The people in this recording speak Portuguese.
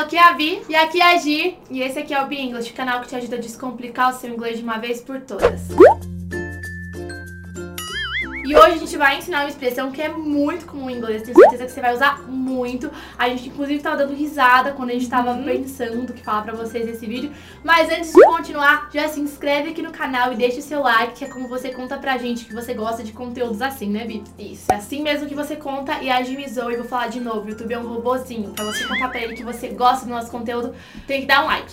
Aqui é a Vi e aqui é a Gi. E esse aqui é o Be English, o canal que te ajuda a descomplicar o seu inglês de uma vez por todas. E hoje a gente vai ensinar uma expressão que é muito comum em inglês, tenho certeza que você vai usar muito. A gente inclusive tava dando risada quando a gente tava uhum. pensando o que falar pra vocês nesse vídeo. Mas antes de continuar, já se inscreve aqui no canal e deixa o seu like, que é como você conta pra gente que você gosta de conteúdos assim, né, Bi? Isso, é assim mesmo que você conta e agilizou. E vou falar de novo, o YouTube é um robozinho. Pra você contar pra ele que você gosta do nosso conteúdo, tem que dar um like.